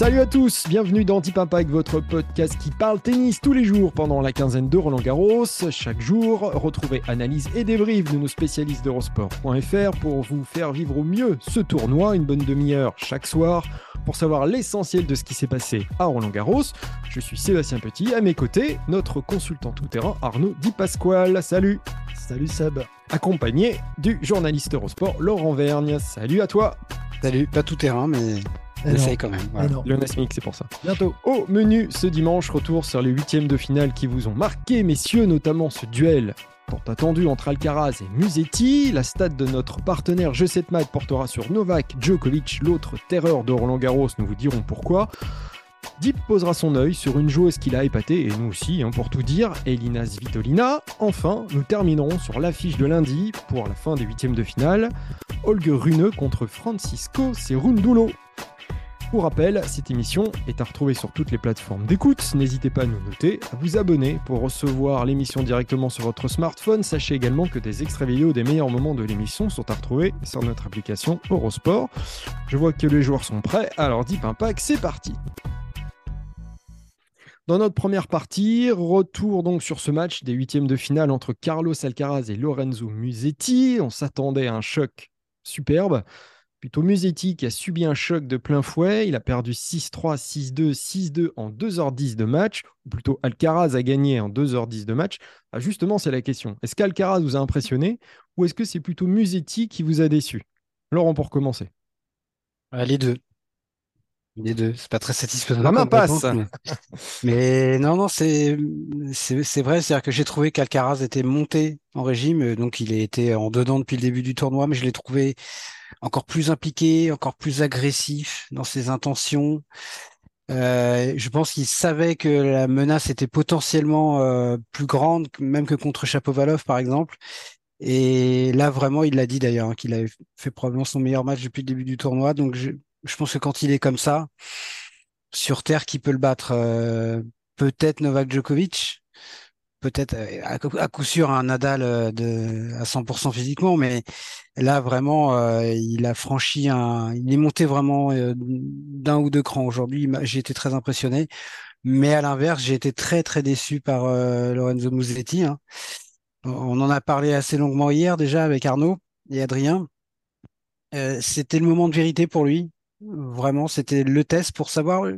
Salut à tous, bienvenue dans Deep Impact, votre podcast qui parle tennis tous les jours pendant la quinzaine de Roland Garros. Chaque jour, retrouvez analyse et débrief de nos spécialistes d'Eurosport.fr pour vous faire vivre au mieux ce tournoi, une bonne demi-heure chaque soir pour savoir l'essentiel de ce qui s'est passé à Roland Garros. Je suis Sébastien Petit, à mes côtés, notre consultant tout-terrain Arnaud Di Pasquale. Salut Salut Seb Accompagné du journaliste Eurosport Laurent Vergne. Salut à toi Salut, pas tout terrain, mais essaye quand même. Voilà. Lionel Smith, c'est pour ça. Bientôt. Au menu ce dimanche, retour sur les huitièmes de finale qui vous ont marqué, messieurs, notamment ce duel tant attendu entre Alcaraz et Musetti. La stade de notre partenaire G7 Mat portera sur Novak Djokovic, l'autre terreur de Roland Garros. Nous vous dirons pourquoi. Deep posera son œil sur une joueuse qu'il a épatée, et nous aussi, hein, pour tout dire, Elina Svitolina. Enfin, nous terminerons sur l'affiche de lundi pour la fin des huitièmes de finale. Holger Rune contre Francisco Cerundulo. Pour rappel, cette émission est à retrouver sur toutes les plateformes d'écoute. N'hésitez pas à nous noter, à vous abonner pour recevoir l'émission directement sur votre smartphone. Sachez également que des extraits vidéo des meilleurs moments de l'émission sont à retrouver sur notre application Eurosport. Je vois que les joueurs sont prêts, alors Deep Impact, c'est parti dans notre première partie, retour donc sur ce match des huitièmes de finale entre Carlos Alcaraz et Lorenzo Musetti. On s'attendait à un choc superbe. Plutôt Musetti qui a subi un choc de plein fouet. Il a perdu 6-3, 6-2, 6-2 en 2h10 de match. Ou plutôt Alcaraz a gagné en 2h10 de match. Ah, justement, c'est la question. Est-ce qu'Alcaraz vous a impressionné ou est-ce que c'est plutôt Musetti qui vous a déçu? Laurent, pour commencer. Les deux. Les deux, c'est pas très satisfaisant. La main passe. mais... mais... non, non, c'est c'est vrai, c'est-à-dire que j'ai trouvé qu'Alcaraz était monté en régime, donc il était en dedans depuis le début du tournoi, mais je l'ai trouvé encore plus impliqué, encore plus agressif dans ses intentions. Euh, je pense qu'il savait que la menace était potentiellement euh, plus grande, même que contre Chapovalov, par exemple. Et là, vraiment, il l'a dit d'ailleurs, hein, qu'il avait fait probablement son meilleur match depuis le début du tournoi. Donc, je, pense que quand il est comme ça, sur Terre, qui peut le battre euh, Peut-être Novak Djokovic, peut-être euh, à, coup sûr un Nadal euh, de, à 100% physiquement, mais là vraiment, euh, il a franchi un, il est monté vraiment d'un ou deux crans aujourd'hui. J'ai été très impressionné, mais à l'inverse, j'ai été très très déçu par Lorenzo Musetti. Hein. On en a parlé assez longuement hier déjà avec Arnaud et Adrien. C'était le moment de vérité pour lui. Vraiment, c'était le test pour savoir,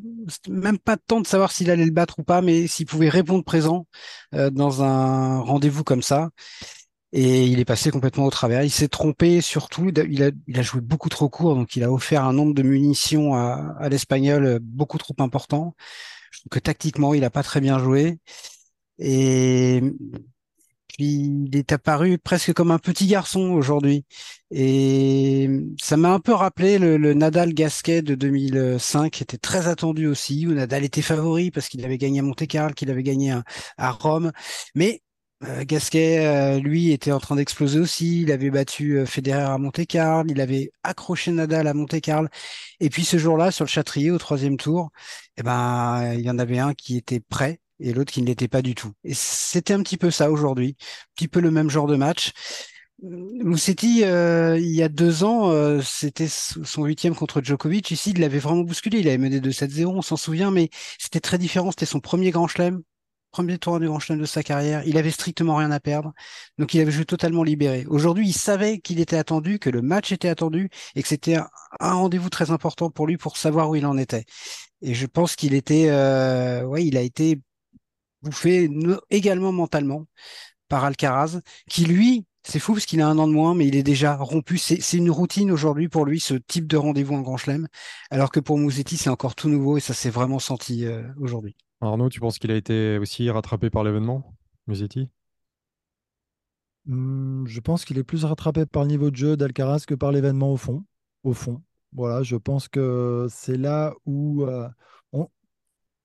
même pas temps de savoir s'il allait le battre ou pas, mais s'il pouvait répondre présent euh, dans un rendez-vous comme ça. Et il est passé complètement au travers. Il s'est trompé surtout. Il a, joué beaucoup trop court, donc il a offert un nombre de munitions à, l'espagnol beaucoup trop important. Que tactiquement, il a pas très bien joué. Et il est apparu presque comme un petit garçon aujourd'hui. Et ça m'a un peu rappelé le, Nadal Gasquet de 2005, qui était très attendu aussi, où Nadal était favori parce qu'il avait gagné à Monte-Carlo, qu'il avait gagné à, à Rome. Mais euh, Gasquet, euh, lui, était en train d'exploser aussi. Il avait battu euh, Federer à Monte-Carlo, il avait accroché Nadal à Monte-Carlo. Et puis ce jour-là, sur le Châtrier, au troisième tour, eh ben, il y en avait un qui était prêt et l'autre qui ne l'était pas du tout. Et c'était un petit peu ça aujourd'hui, un petit peu le même genre de match. Moussetti, euh, il y a deux ans, euh, c'était son huitième contre Djokovic. Ici, il l'avait vraiment bousculé. Il avait mené 2-7-0, on s'en souvient, mais c'était très différent. C'était son premier grand chelem, premier tournoi du grand chelem de sa carrière. Il avait strictement rien à perdre. Donc, il avait joué totalement libéré. Aujourd'hui, il savait qu'il était attendu, que le match était attendu et que c'était un, un rendez-vous très important pour lui pour savoir où il en était. Et je pense qu'il était, euh, ouais, il a été bouffé également mentalement par Alcaraz, qui lui, c'est fou parce qu'il a un an de moins, mais il est déjà rompu. C'est une routine aujourd'hui pour lui, ce type de rendez-vous en Grand Chelem, alors que pour Mouzetti, c'est encore tout nouveau et ça s'est vraiment senti euh, aujourd'hui. Arnaud, tu penses qu'il a été aussi rattrapé par l'événement, Musetti? Mmh, Je pense qu'il est plus rattrapé par le niveau de jeu d'Alcaraz que par l'événement au fond. Au fond, voilà, je pense que c'est là où euh, on,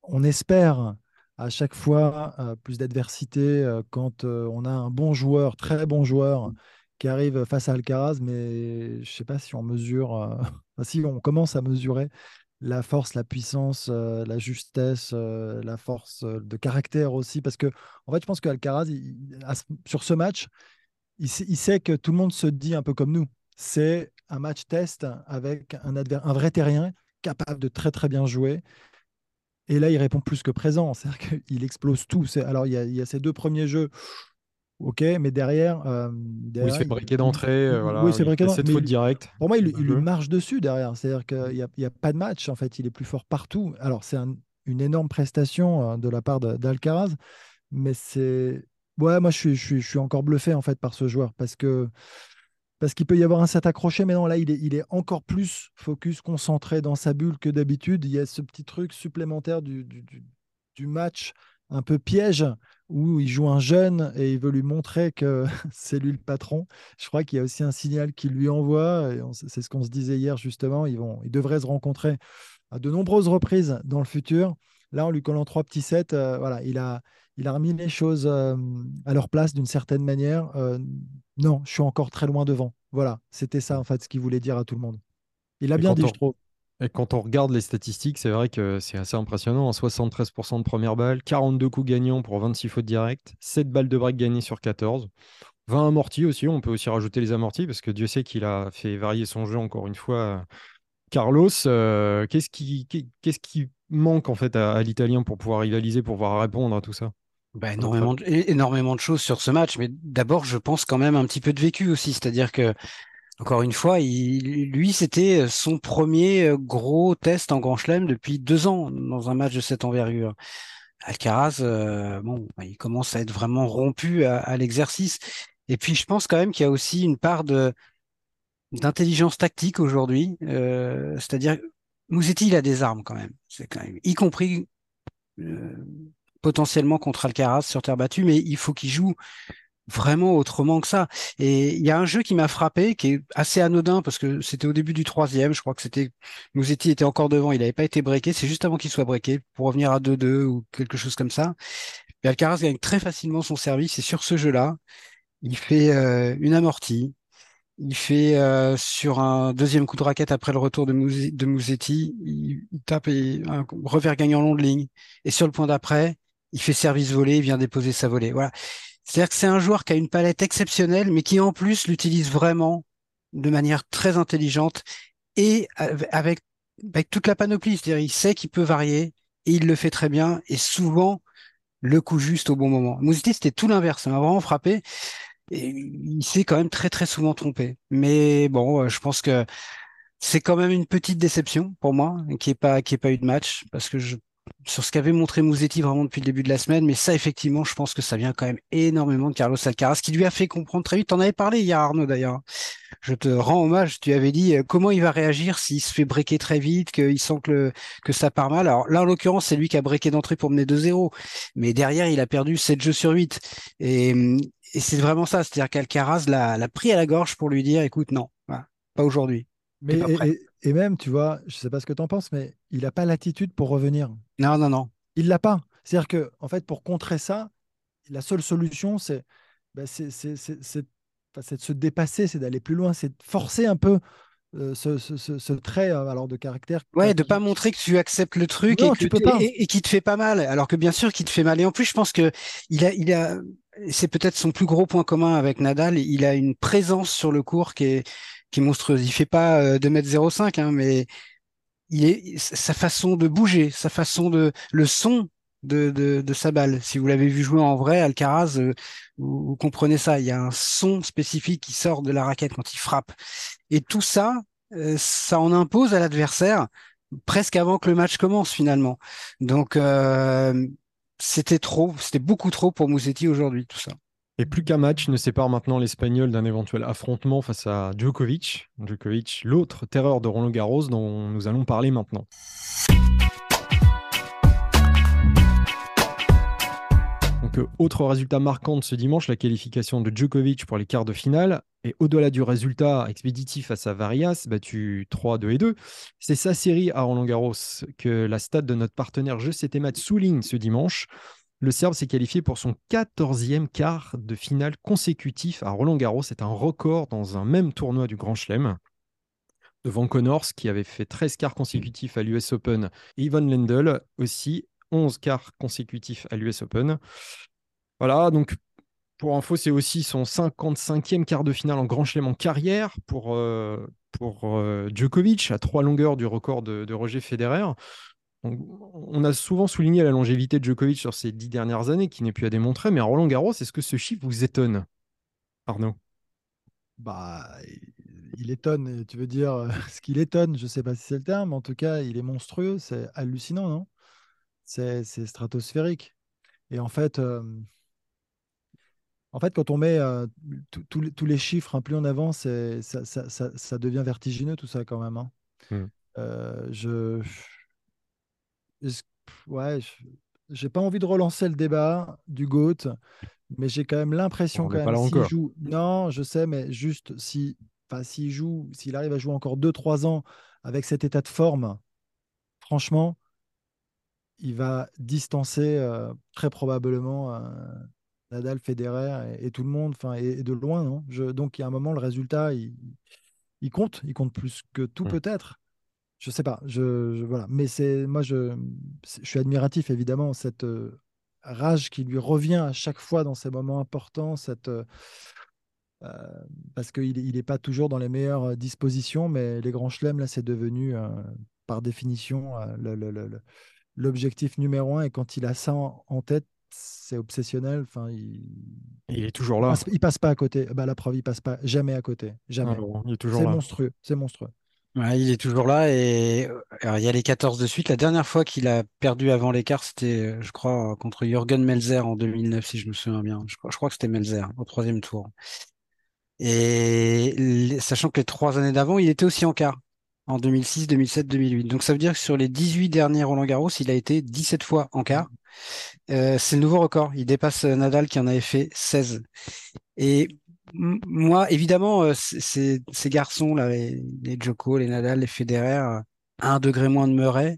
on espère à chaque fois euh, plus d'adversité euh, quand euh, on a un bon joueur, très bon joueur, qui arrive face à Alcaraz, mais je ne sais pas si on mesure, si on commence à mesurer la force, la puissance, la justesse, la force de caractère aussi, parce que en fait, je pense qu'Alcaraz, sur ce match, il sait, que tout le monde se dit un peu comme nous. C'est un match test avec un vrai terrien capable de très très bien jouer. Et là, il répond plus que présent. C'est-à-dire qu'il explose tout. Alors, il y, a, ces deux premiers jeux. Ok, mais derrière. Euh, oui, c'est briqué d'entrée. Euh, voilà, oui, c'est briqué Cette faute directe. Pour moi, il, il lui marche dessus derrière. C'est-à-dire qu'il n'y a, a, pas de match. En fait, il est plus fort partout. Alors, c'est une énorme prestation euh, de la part d'Alcaraz. Mais c'est. Ouais, moi, je suis, je, suis, je suis encore bluffé en fait par ce joueur parce que parce qu'il peut y avoir un set accroché, mais non, là, il est, encore plus focus, concentré dans sa bulle que d'habitude. Il y a ce petit truc supplémentaire du, match un peu piège où il joue un jeune et il veut lui montrer que c'est lui le patron. Je crois qu'il y a aussi un signal qu'il lui envoie. C'est ce qu'on se disait hier, justement. Ils, vont, ils devraient se rencontrer à de nombreuses reprises dans le futur. Là, en lui collant trois petits sets, euh, voilà, il a, il a remis les choses euh, à leur place d'une certaine manière. Euh, non, je suis encore très loin devant. Voilà, c'était ça en fait ce qu'il voulait dire à tout le monde. Il a bien dit, je trouve. Et quand on regarde les statistiques, c'est vrai que c'est assez impressionnant. 73% hein. de première balle, 42 coups gagnants pour 26 fautes directes, 7 balles de break gagnées sur 14. 20 amortis aussi, on peut aussi rajouter les amortis parce que Dieu sait qu'il a fait varier son jeu encore une fois. Carlos, euh, qu'est-ce qui, qu'est-ce qui manque en fait à l'Italien pour pouvoir rivaliser, pour pouvoir répondre à tout ça? Bah, énormément, de, énormément de choses sur ce match, mais d'abord, je pense quand même un petit peu de vécu aussi. C'est-à-dire que, encore une fois, il, lui, c'était son premier euh, gros test en Grand Chelem depuis deux ans dans un match de cette envergure. Alcaraz, euh, bon, bah, il commence à être vraiment rompu à, l'exercice. Et puis, je pense quand même qu'il y a aussi une part de d'intelligence tactique aujourd'hui. Euh, c'est-à-dire, Mouzetti, il a des armes quand même. C'est quand même, y compris potentiellement contre Alcaraz sur terre battue, mais il faut qu'il joue vraiment autrement que ça. Et il y a un jeu qui m'a frappé, qui est assez anodin parce que c'était au début du troisième, je crois que c'était Mouzetti était encore devant, il n'avait pas été breaké, c'est juste avant qu'il soit breaké pour revenir à 2-2 ou quelque chose comme ça. Et Alcaraz gagne très facilement son service et sur ce jeu-là, il fait euh, une amortie, il fait euh, sur un deuxième coup de raquette après le retour de, Mouzetti, il, tape un revers gagnant long de ligne. Et sur le point d'après, il fait service volé, il vient déposer sa volée. Voilà. C'est-à-dire que c'est un joueur qui a une palette exceptionnelle, mais qui en plus l'utilise vraiment de manière très intelligente et avec, avec toute la panoplie. C'est-à-dire il sait qu'il peut varier et il le fait très bien et souvent le coup juste au bon moment. Moussetti, c'était tout l'inverse. Ça m'a vraiment frappé. Et il s'est quand même très très souvent trompé. Mais bon, euh, je pense que c'est quand même une petite déception pour moi qui n'ait pas qui pas eu de match parce que je sur ce qu'avait montré Mouzetti vraiment depuis le début de la semaine, mais ça, effectivement, je pense que ça vient quand même énormément de Carlos Alcaraz, qui lui a fait comprendre très vite. T'en avais parlé hier, Arnaud, d'ailleurs. Je te rends hommage. Tu avais dit euh, comment il va réagir s'il se fait breaker très vite, qu'il sent que, que ça part mal. Alors là, en l'occurrence, c'est lui qui a breaké d'entrée pour mener 2-0. Mais derrière, il a perdu 7 jeux sur 8. Et, et c'est vraiment ça. C'est-à-dire qu'Alcaraz l'a pris à la gorge pour lui dire, écoute, non, pas aujourd'hui. Mais et, même, tu vois, je sais pas ce que tu en penses, mais il n'a pas l'attitude pour revenir. Non, non, non. Il l'a pas. C'est-à-dire que, en fait, pour contrer ça, la seule solution, c'est bah, de se dépasser, c'est d'aller plus loin, c'est de forcer un peu euh, ce, trait euh, alors de caractère. Ouais, de pas montrer que tu acceptes le truc et, que et, qui te fait pas mal. Alors que bien sûr, qui te fait mal. Et en plus, je pense que il a, il a, c'est peut-être son plus gros point commun avec Nadal. Il a une présence sur le court qui est, qui est monstrueuse. Il fait pas 2m05, euh, hein, mais il est sa façon de bouger, sa façon de le son de, de, sa balle. Si vous l'avez vu jouer en vrai, Alcaraz, euh, vous, comprenez ça. Il y a un son spécifique qui sort de la raquette quand il frappe. Et tout ça, euh, ça en impose à l'adversaire presque avant que le match commence finalement. Donc c'était trop, c'était beaucoup trop pour Moussetti aujourd'hui tout ça. Et plus qu'un match ne sépare maintenant l'Espagnol d'un éventuel affrontement face à Djokovic. Djokovic, l'autre terreur de Roland Garros dont nous allons parler maintenant. Donc, euh, autre résultat marquant de ce dimanche, la qualification de Djokovic pour les quarts de finale. Et au-delà du résultat expéditif face à Varias, battu 3, 2 et 2, c'est sa série à Roland Garros que la stade de notre partenaire Je Mat souligne ce dimanche. Le Serbe s'est qualifié pour son 14e quart de finale consécutif à Roland Garros. C'est un record dans un même tournoi du Grand Chelem. Devant Connors, qui avait fait 13 quarts consécutifs à l'US Open, et Ivan Lendl aussi, 11 quarts consécutifs à l'US Open. Voilà, donc pour info, c'est aussi son 55e quart de finale en Grand Chelem en carrière pour, euh, pour Djokovic, à trois longueurs du record de, Roger Federer. On a souvent souligné la longévité de Djokovic sur ces dix dernières années, qui n'est plus à démontrer, mais à Roland Garros, est-ce que ce chiffre vous étonne, Arnaud? Bah, il étonne, tu veux dire ce qu'il étonne, je ne sais pas si c'est le terme, en tout cas, il est monstrueux, c'est hallucinant, non? C'est stratosphérique. Et en fait, en fait, quand on met tous les chiffres un plus en avant, ça, devient vertigineux tout ça quand même. Hein. Mmh. je, ouais, j'ai pas envie de relancer le débat du GOAT, mais j'ai quand même l'impression quand même s'il joue. Non, je sais, mais juste si, s'il joue, s'il arrive à jouer encore 2-3 ans avec cet état de forme, franchement, il va distancer très probablement Nadal, Federer et, tout le monde, enfin, et, de loin. Non? Je, donc, il y a un moment, le résultat, il, il compte, il compte plus que tout mmh. peut-être. Je sais pas, je, voilà. Mais c'est moi, je, je suis admiratif évidemment cette rage qui lui revient à chaque fois dans ces moments importants, cette parce qu'il n'est pas toujours dans les meilleures dispositions, mais les grands chelems, là, c'est devenu par définition l'objectif numéro un. Et quand il a ça en tête, c'est obsessionnel. Enfin, il... il est toujours là. Il passe, passe pas à côté. Bah, la preuve, il passe pas jamais à côté. Jamais. C'est monstrueux. C'est monstrueux. Il est toujours là et il y a les 14 de suite. La dernière fois qu'il a perdu avant l'écart, c'était, je crois, contre Jürgen Melzer en 2009, si je me souviens bien. Je crois, que c'était Melzer au troisième tour. Et sachant que les trois années d'avant, il était aussi en quart en 2006, 2007, 2008. Donc ça veut dire que sur les 18 derniers Roland Garros, il a été 17 fois en quart. Euh, c'est le nouveau record. Il dépasse euh, Nadal qui en avait fait 16. Et moi, évidemment, euh, ces, garçons, là, les, les, les Nadal, les Federer, un degré moins de Murray,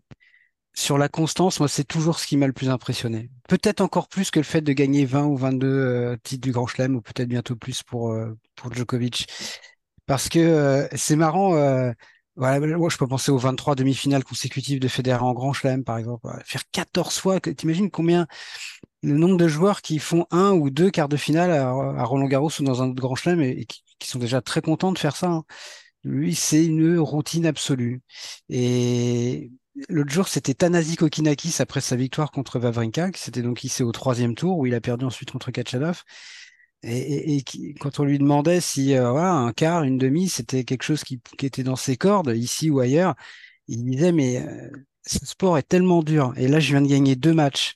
sur la constance, moi, c'est toujours ce qui m'a le plus impressionné. Peut-être encore plus que le fait de gagner 20 ou 22 titres du Grand Chelem, ou peut-être bientôt plus pour, pour Djokovic. Parce que c'est marrant, voilà, moi, je peux penser aux 23 demi-finales consécutives de Federer en Grand Chelem, par exemple. Faire 14 fois, t'imagines combien le nombre de joueurs qui font un ou deux quarts de finale à, Roland Garros ou dans un autre Grand Chelem et, qui, sont déjà très contents de faire ça. Hein. Lui, c'est une routine absolue. Et l'autre jour, c'était Tanasi Kokinakis après sa victoire contre Vavrinka, qui s'était donc hissé au troisième tour, où il a perdu ensuite contre Kachanov. Et, quand on lui demandait si euh, un quart, une demi, c'était quelque chose qui, était dans ses cordes, ici ou ailleurs, il disait mais euh, ce sport est tellement dur. Et là, je viens de gagner deux matchs.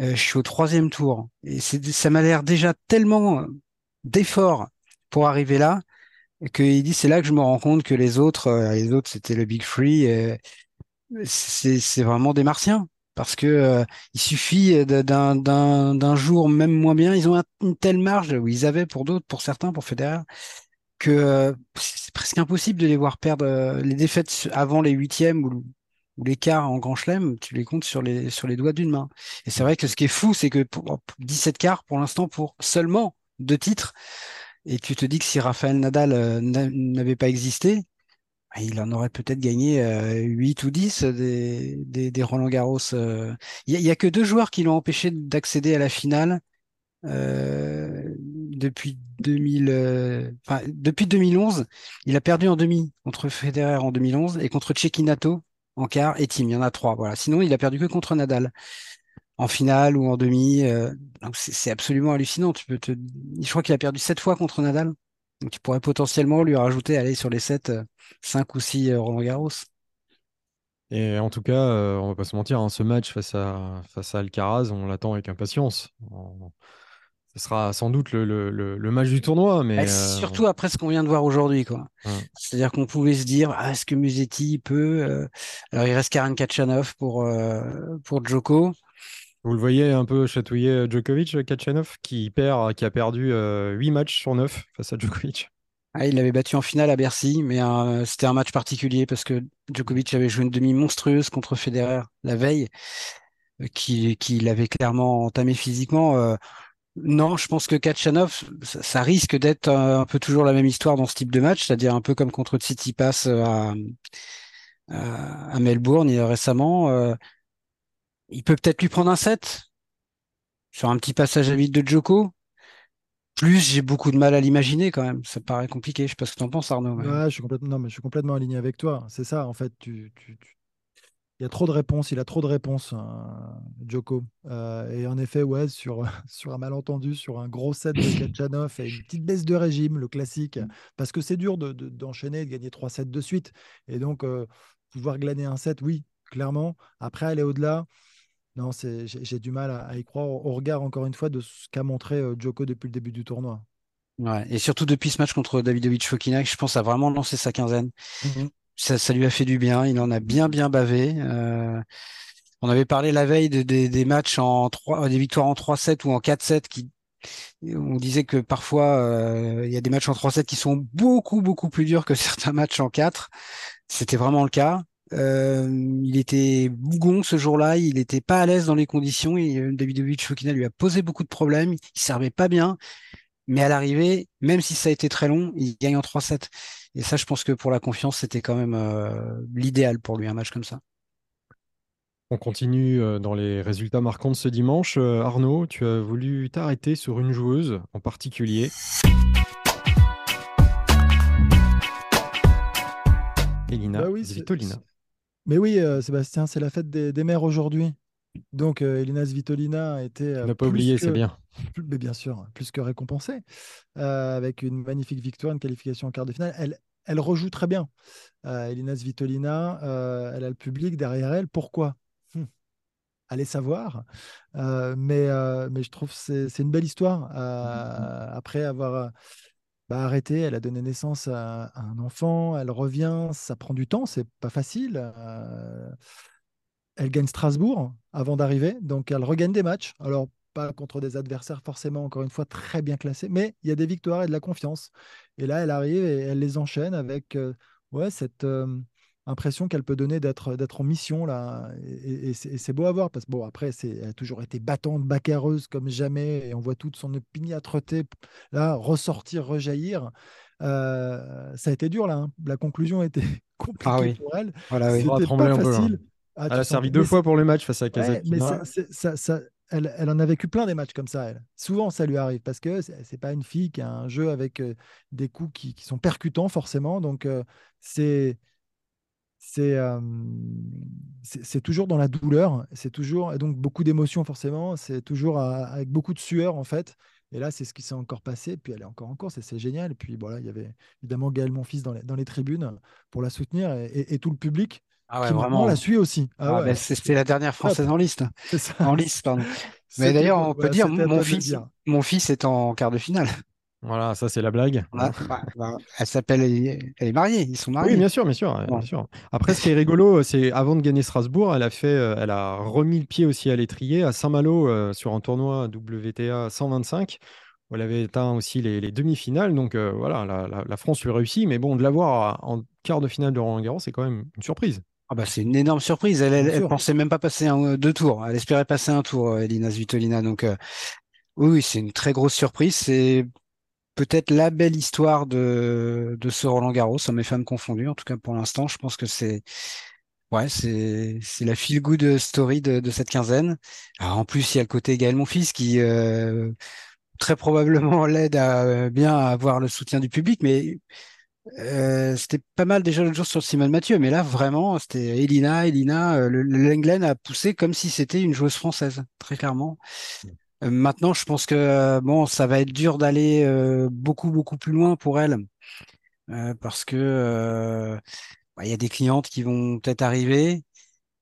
Euh, je suis au troisième tour. Et ça m'a l'air déjà tellement d'efforts pour arriver là qu'il dit c'est là que je me rends compte que les autres, les autres c'était le Big Free. c'est vraiment des martiens parce que euh, il suffit d'un jour même moins bien, ils ont une telle marge, où ils avaient pour d'autres, pour certains, pour Federer, que euh, c'est presque impossible de les voir perdre euh, les défaites avant les huitièmes ou, ou les quarts en Grand Chelem, tu les comptes sur les, sur les doigts d'une main. Et c'est vrai que ce qui est fou, c'est que pour 17 quarts pour l'instant pour seulement deux titres, et tu te dis que si Raphaël Nadal n'avait pas existé, ah, il en aurait peut-être gagné 8 ou 10 des, des, Roland Garros. Il n'y a, que deux joueurs qui l'ont empêché d'accéder à la finale depuis, 2000, depuis 2011. Il a perdu en demi contre Federer en 2011 et contre Cecchinato en quart et Tim. Il y en a trois. Voilà. Sinon, il a perdu que contre Nadal en finale ou en demi. c'est absolument hallucinant. Tu peux te... Je crois qu'il a perdu sept fois contre Nadal. Donc tu pourrais potentiellement lui rajouter, aller sur les 7, 5 euh, ou 6 euh, Roland Garros. Et en tout cas, euh, on va pas se mentir, hein, ce match face à, face à Alcaraz, on l'attend avec impatience. Ce sera sans doute le, match du tournoi. Mais, Surtout après ce qu'on vient de voir aujourd'hui. C'est-à-dire qu'on pouvait se dire, ah, est-ce que Musetti peut... Alors il reste Karen Kachanov pour, pour Djoko. Vous le voyez un peu chatouiller euh, Djokovic, euh, Kachanov, qui, perd, qui a perdu 8 euh, matchs sur 9 face à Djokovic. Ah, il l'avait battu en finale à Bercy, mais c'était un match particulier parce que Djokovic avait joué une demi monstrueuse contre Federer la veille, qui, qui l'avait clairement entamé physiquement. Non, je pense que Kachanov, ça, risque d'être un, peu toujours la même histoire dans ce type de match, c'est-à-dire un peu comme contre Tsitsipas à, à, à Melbourne récemment il peut peut-être lui prendre un set sur un petit passage à vide de Joko. Plus, j'ai beaucoup de mal à l'imaginer quand même. Ça paraît compliqué. Je sais pas ce que tu en penses, Arnaud. je suis complètement, aligné avec toi. C'est ça, en fait. Il y a trop de réponses. Il a trop de réponses, hein, Djoko. Euh, et en effet, ouais, sur, sur un malentendu, sur un gros set de Kachanov et une petite baisse de régime, le classique, parce que c'est dur de- de- d'enchaîner, de, gagner trois sets de suite. Et donc, euh, pouvoir glaner un set, oui, clairement. Après, aller au-delà, non, c'est- j'ai du mal à, à y croire au regard, encore une fois, de ce qu'a montré euh, Djoko depuis le début du tournoi. Ouais. Et surtout depuis ce match contre Davidovich Fokina, je pense a vraiment lancé sa quinzaine. Ça, ça lui a fait du bien. Il en a bien, bien bavé. Euh, on avait parlé la veille de- des- matchs en trois, des victoires en 3-7 ou en 4-7 qui, on disait que parfois, euh, il y a des matchs en 3-7 qui sont beaucoup, beaucoup plus durs que certains matchs en 4. C'était vraiment le cas. Euh, il était bougon ce jour-là, il n'était pas à l'aise dans les conditions. Et euh, Davidovich Fokina lui a posé beaucoup de problèmes. Il servait pas bien, mais à l'arrivée, même si ça a été très long, il gagne en 3-7. Et ça, je pense que pour la confiance, c'était quand même euh, l'idéal pour lui un match comme ça. On continue euh, dans les résultats marquants de ce dimanche. Euh, Arnaud, tu as voulu t'arrêter sur une joueuse en particulier. Elina Bah oui. Mais oui, euh, Sébastien, c'est la fête des, des mères aujourd'hui. Donc, euh, Elina Svitolina a été. N'as pas oublié, que- c'est bien. mais bien sûr, plus que récompensée, euh, avec une magnifique victoire, une qualification en quart de finale. Elle, elle rejoue très bien. Euh, Elina Svitolina, elle a le public derrière elle. Pourquoi? Hum, Allez savoir. Euh, mais, euh, mais je trouve que c'est c'est une belle histoire. Euh, après avoir bah, arrêté, elle a donné naissance à, à un enfant, elle revient, ça prend du temps, c'est pas facile. Elle gagne Strasbourg avant d'arriver, donc elle regagne des matchs. Alors, pas contre des adversaires forcément, encore une fois, très bien classés, mais il y a des victoires et de la confiance. Et là, elle arrive et elle les enchaîne avec euh, ouais, cette euh, impression qu'elle peut donner d'être d'être en mission. là. Et, et- et c'est beau à voir, parce que bon, après, c'est- elle a toujours été battante, bacarreuse comme jamais, et on voit toute son opiniâtreté là ressortir, rejaillir. Euh, ça a été dur là. hein. La conclusion était compliquée Ah oui. pour elle. Voilà, oui. C'était pas peu, hein. Ah, Elle a servi deux fois pour le match face à Ouais, ça, ça- elle, elle en a vécu plein des matchs comme ça, elle. Souvent, ça lui arrive parce que c'est pas une fille qui a un jeu avec euh, des coups qui, qui sont percutants, forcément. Donc, euh, c'est c'est euh, c'est c'est toujours dans la douleur. C'est toujours, et donc, beaucoup d'émotions, forcément. C'est toujours à- avec beaucoup de sueur, en fait. Et là, c'est ce qui s'est encore passé. Puis elle est encore en course et c'est génial. Et puis voilà, il y avait évidemment Gaël Monfils dans les, dans les tribunes pour la soutenir et, et- et tout le public Ah ouais, qui maintenant vraiment. la suit aussi. Ah Ah, ouais, ben, C'était la dernière française en liste. ça. En liste, pardon. Mais C'était d'ailleurs, on peut Voilà, dire, c'était mon fils, dire. mon fils est en quart de finale. Voilà, ça c'est la blague. Voilà. Bah, bah, elle s'appelle, elle est mariée, ils sont Oui, mariés. bien sûr, bien sûr, Bon. bien sûr. Après, ce qui est rigolo, c'est avant de gagner Strasbourg, elle a fait, euh, elle a remis le pied aussi à l'étrier à Saint-Malo euh, sur un tournoi WTA 125 où elle avait atteint aussi les, les demi-finales. Donc euh, voilà, la, la- la France lui réussit, mais bon, de l'avoir en quart de finale de Roland Garros, c'est quand même une surprise. Ah bah, c'est une énorme surprise. Elle, elle, elle pensait même pas passer un, deux tours. Elle espérait passer un tour, euh, Elina Svitolina. Donc, euh, oui, oui, c'est une très grosse surprise. C'est peut-être la belle histoire de, de ce Roland Garros, hommes et femmes confondus. En tout cas, pour l'instant, je pense que c'est, ouais, c'est, c'est la feel good story de, de cette quinzaine. Alors, en plus, il y a le côté Gaël Monfils qui, euh, très probablement l'aide à euh, bien avoir le soutien du public, mais euh, c'était pas mal déjà l'autre jour sur Simone Mathieu, mais là vraiment c'était Elina, Elina, euh, le, le Lenglen a poussé comme si c'était une joueuse française, très clairement. Euh, maintenant, je pense que bon, ça va être dur d'aller euh, beaucoup beaucoup plus loin pour elle, parce que bah, il y a des clientes qui vont peut-être arriver.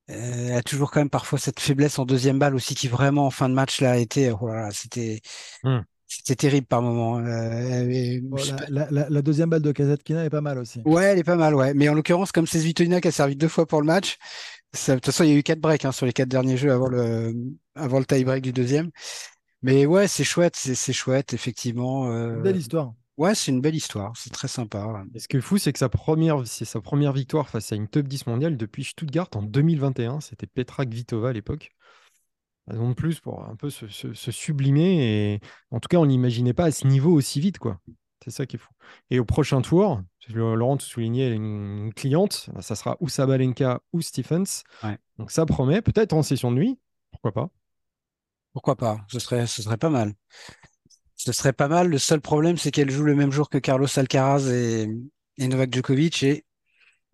Elle a toujours quand même parfois cette faiblesse en deuxième balle aussi qui vraiment en fin de match là a été, oh c'était Hmm. C'était terrible par moment. Euh, Bon, la, deuxième balle de Kazatkina est pas mal aussi. Ouais, elle est pas mal, ouais. Mais en l'occurrence, comme c'est Svitolina qui a servi deux fois pour le match, ça- de toute façon, il y a eu quatre breaks hein, sur les quatre derniers jeux avant le, avant le tie-break du deuxième. Mais ouais, c'est chouette, c'est c'est chouette, effectivement. euh, Une belle histoire. Ouais, c'est une belle histoire, c'est très sympa. Et ce qui est fou, c'est que sa première, c'est sa première victoire face à une top 10 mondiale depuis Stuttgart en 2021. C'était Petra Kvitova à l'époque. Raison de plus pour un peu se, se- se sublimer. Et en tout cas, on n'imaginait pas à ce niveau aussi vite, quoi. C'est ça qui est fou. Et au prochain tour, Laurent te soulignait une, une cliente, ça sera ou Sabalenka ou Stephens. Ouais. Donc ça promet, peut-être en session de nuit, pourquoi pas. Pourquoi pas? Ce serait, ce serait pas mal. Ce serait pas mal. Le seul problème, c'est qu'elle joue le même jour que Carlos Alcaraz et, Novak Djokovic. Et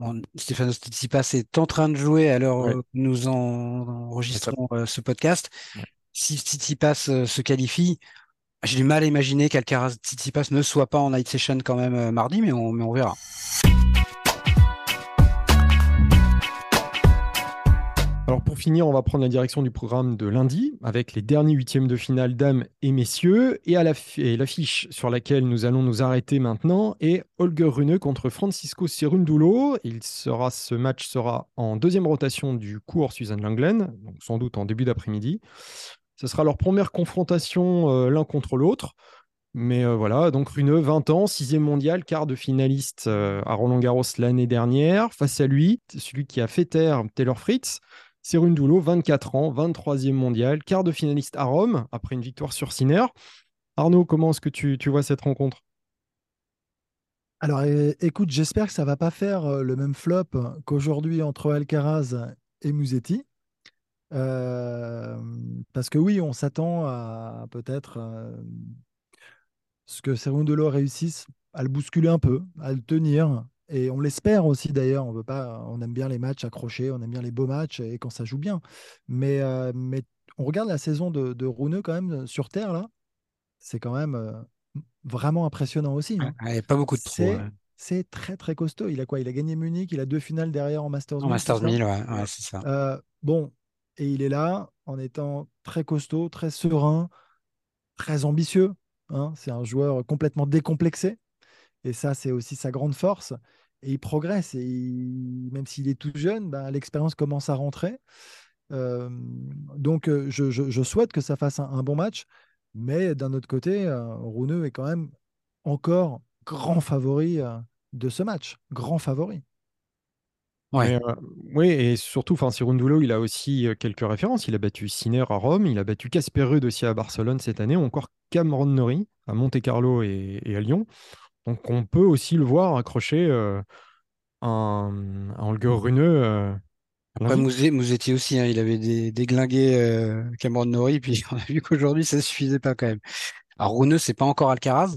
bon, Stefanos Tsitsipas est en train de jouer à l'heure où nous enregistrons euh, ce podcast. Si Tsitsipas euh, se qualifie, j'ai du mal à imaginer qu'Alcaraz Tsitsipas ne soit pas en night session quand même euh, mardi, mais on, mais on verra. Alors pour finir, on va prendre la direction du programme de lundi avec les derniers huitièmes de finale dames et messieurs et à l'affiche sur laquelle nous allons nous arrêter maintenant est Holger Rune contre Francisco Cerundulo. Il sera, ce match sera en deuxième rotation du cours Suzanne Langlen, donc sans doute en début d'après-midi. Ce sera leur première confrontation euh, l'un contre l'autre. Mais euh, voilà, donc Rune, 20 ans, sixième mondial, quart de finaliste euh, à Roland Garros l'année dernière. Face à lui, celui qui a fait taire Taylor Fritz, Cerundolo, 24 ans, 23e mondial, quart de finaliste à Rome, après une victoire sur Sinner. Arnaud, comment est-ce que tu, vois cette rencontre? Alors écoute, j'espère que ça va pas faire euh, le même flop qu'aujourd'hui entre Alcaraz et Musetti. Euh, parce que oui, on s'attend à peut-être euh, ce que Cerundolo réussisse à le bousculer un peu, à le tenir, et on l'espère aussi d'ailleurs. On veut pas, on aime bien les matchs accrochés, on aime bien les beaux matchs et quand ça joue bien. Mais, euh, mais on regarde la saison de, de Rouneux quand même euh, sur terre là. C'est quand même euh, vraiment impressionnant aussi. Hein. Il n'y a pas beaucoup de trous. C'est très très costaud. Il a quoi? Il a gagné Munich, il a deux finales derrière en Masters 1000. En Masters 1000, ouais, c'est ça. bon, et il est là en étant très costaud, très serein, très ambitieux. Hein. C'est un joueur complètement décomplexé. Et ça, c'est aussi sa grande force et il progresse. Et même s'il est tout jeune, ben, l'expérience commence à rentrer. Euh, donc, euh, je, souhaite que ça fasse un, bon match. Mais d'un autre côté, euh, Rouneux est quand même encore grand favori de ce match. Grand favori. Ouais. oui, et surtout, enfin, Rundulo, il a aussi quelques références. Il a battu Sinner à Rome, il a battu Casper Ruud aussi à Barcelone cette année, ou encore Cameron Norrie à Monte-Carlo et, à Lyon. Donc on peut aussi le voir accrocher euh, un, un Holger Rune. Euh, Après Mouzetti aussi, hein, il avait déglingué euh, Cameron Nori, puis on a vu qu'aujourd'hui ça suffisait pas quand même. Alors Rune, c'est pas encore Alcaraz,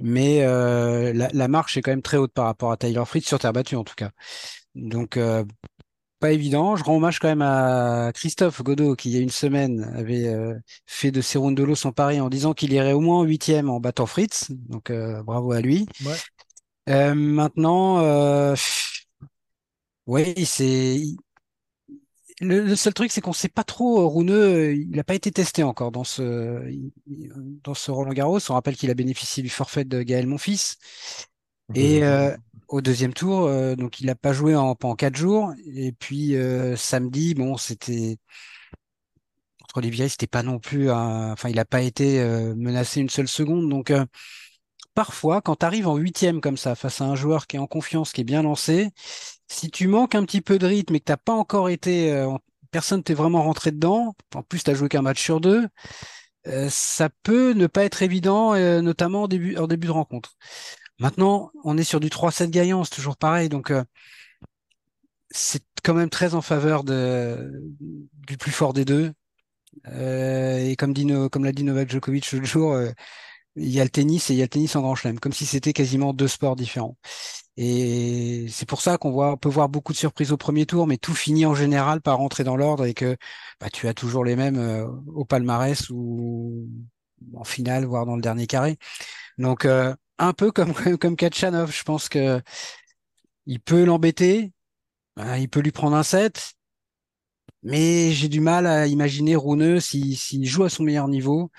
mais euh, la, marche est quand même très haute par rapport à Tyler Fritz sur terre battue en tout cas. Donc pas évident. Je rends hommage quand même à Christophe Godot qui il y a une semaine avait euh, fait de Serundolo son pari en disant qu'il irait au moins huitième en battant Fritz. Donc euh, bravo à lui. Euh, maintenant, oui, c'est le, seul truc, c'est qu'on sait pas trop. Rouneux, il n'a pas été testé encore dans ce dans ce Roland Garros. On rappelle qu'il a bénéficié du forfait de Gaël Monfils. Et au deuxième tour, euh, donc il n'a pas joué en, pendant quatre jours. Et puis euh, samedi, bon, c'était contre Olivier, c'était pas non plus, enfin, il n'a pas été euh, menacé une seule seconde. Donc parfois, quand tu arrives en huitième comme ça, face à un joueur qui est en confiance, qui est bien lancé, si tu manques un petit peu de rythme et que t'as pas encore été, personne t'est vraiment rentré dedans. En plus, tu as joué qu'un match sur deux. ça peut ne pas être évident, notamment en début, en début de rencontre. Maintenant, on est sur du 3-7 gagnant, c'est toujours pareil. Donc, euh, c'est quand même très en faveur de, du plus fort des deux. Euh, et comme, dit, comme l'a dit Novak Djokovic l'autre jour, euh, il y a le tennis et il y a le tennis en grand chelem, comme si c'était quasiment deux sports différents. Et c'est pour ça qu'on voit, on peut voir beaucoup de surprises au premier tour, mais tout finit en général par rentrer dans l'ordre et que bah, tu as toujours les mêmes au palmarès ou en finale, voire dans le dernier carré. Donc, un peu comme, comme Kachanov. Je pense que il peut l'embêter, ben, il peut lui prendre un set, mais j'ai du mal à imaginer Rouneux, s'il joue à son meilleur niveau,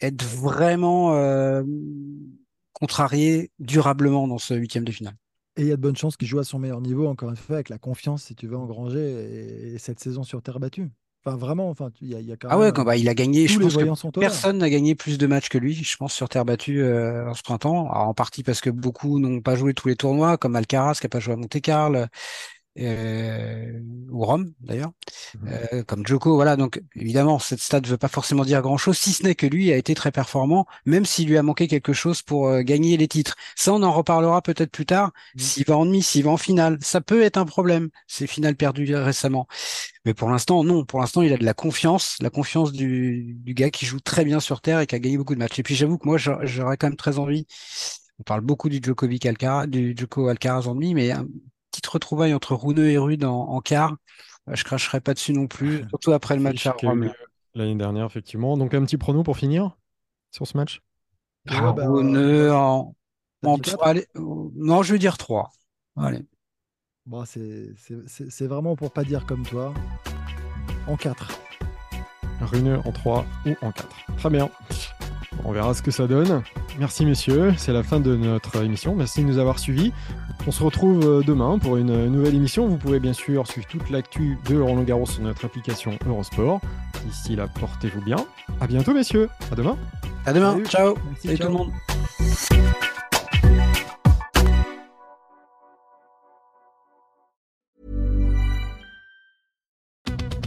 être vraiment euh, contrarié durablement dans ce huitième de finale. Et il y a de bonnes chances qu'il joue à son meilleur niveau, encore une fois, avec la confiance, si tu veux, engranger et cette saison sur terre battue. Enfin, vraiment, enfin, il y, a, quand ah ouais, quand, bah, il a gagné. Je pense que personne n'a gagné plus de matchs que lui. Je pense sur terre battue euh, en ce printemps. en partie parce que beaucoup n'ont pas joué tous les tournois, comme Alcaraz qui n'a pas joué à Monte Carlo, euh, ou Rome d'ailleurs, Mhm. euh, comme Joko. Voilà, donc évidemment, cette stat ne veut pas forcément dire grand-chose, si ce n'est que lui a été très performant, même s'il lui a manqué quelque chose pour euh, gagner les titres. Ça, on en reparlera peut-être plus tard. Mhm. S'il va en demi, s'il va en finale, ça peut être un problème. Ces finales perdues récemment. Mais pour l'instant, non. Pour l'instant, il a de la confiance, la confiance du, du gars qui joue très bien sur terre et qui a gagné beaucoup de matchs. Et puis j'avoue que moi, j'a- j'aurais quand même très envie. On parle beaucoup du Djokovic Alcaraz, du Djoko Alcaraz en demi, mais petite retrouvaille entre Runeux et Rude en, en quart, euh, je cracherais pas dessus non plus, surtout après le match à Rome. L'année dernière, effectivement. Donc, un petit prono pour finir sur ce match? Ah, bah, Runeux en, allez, euh, non, je veux dire 3. Allez. Bon, c'est- c'est c'est- c'est vraiment pour pas dire comme toi. En 4. Runeux en 3 ou en 4. Très bien. On verra ce que ça donne. Merci messieurs, c'est la fin de notre émission. Merci de nous avoir suivis. On se retrouve euh, demain pour une nouvelle émission. Vous pouvez bien sûr suivre toute l'actu de Roland Garros sur notre application Eurosport. D'ici là, portez-vous bien. À bientôt messieurs. À demain. À demain. Salut. Ciao. Merci, Salut tout le monde.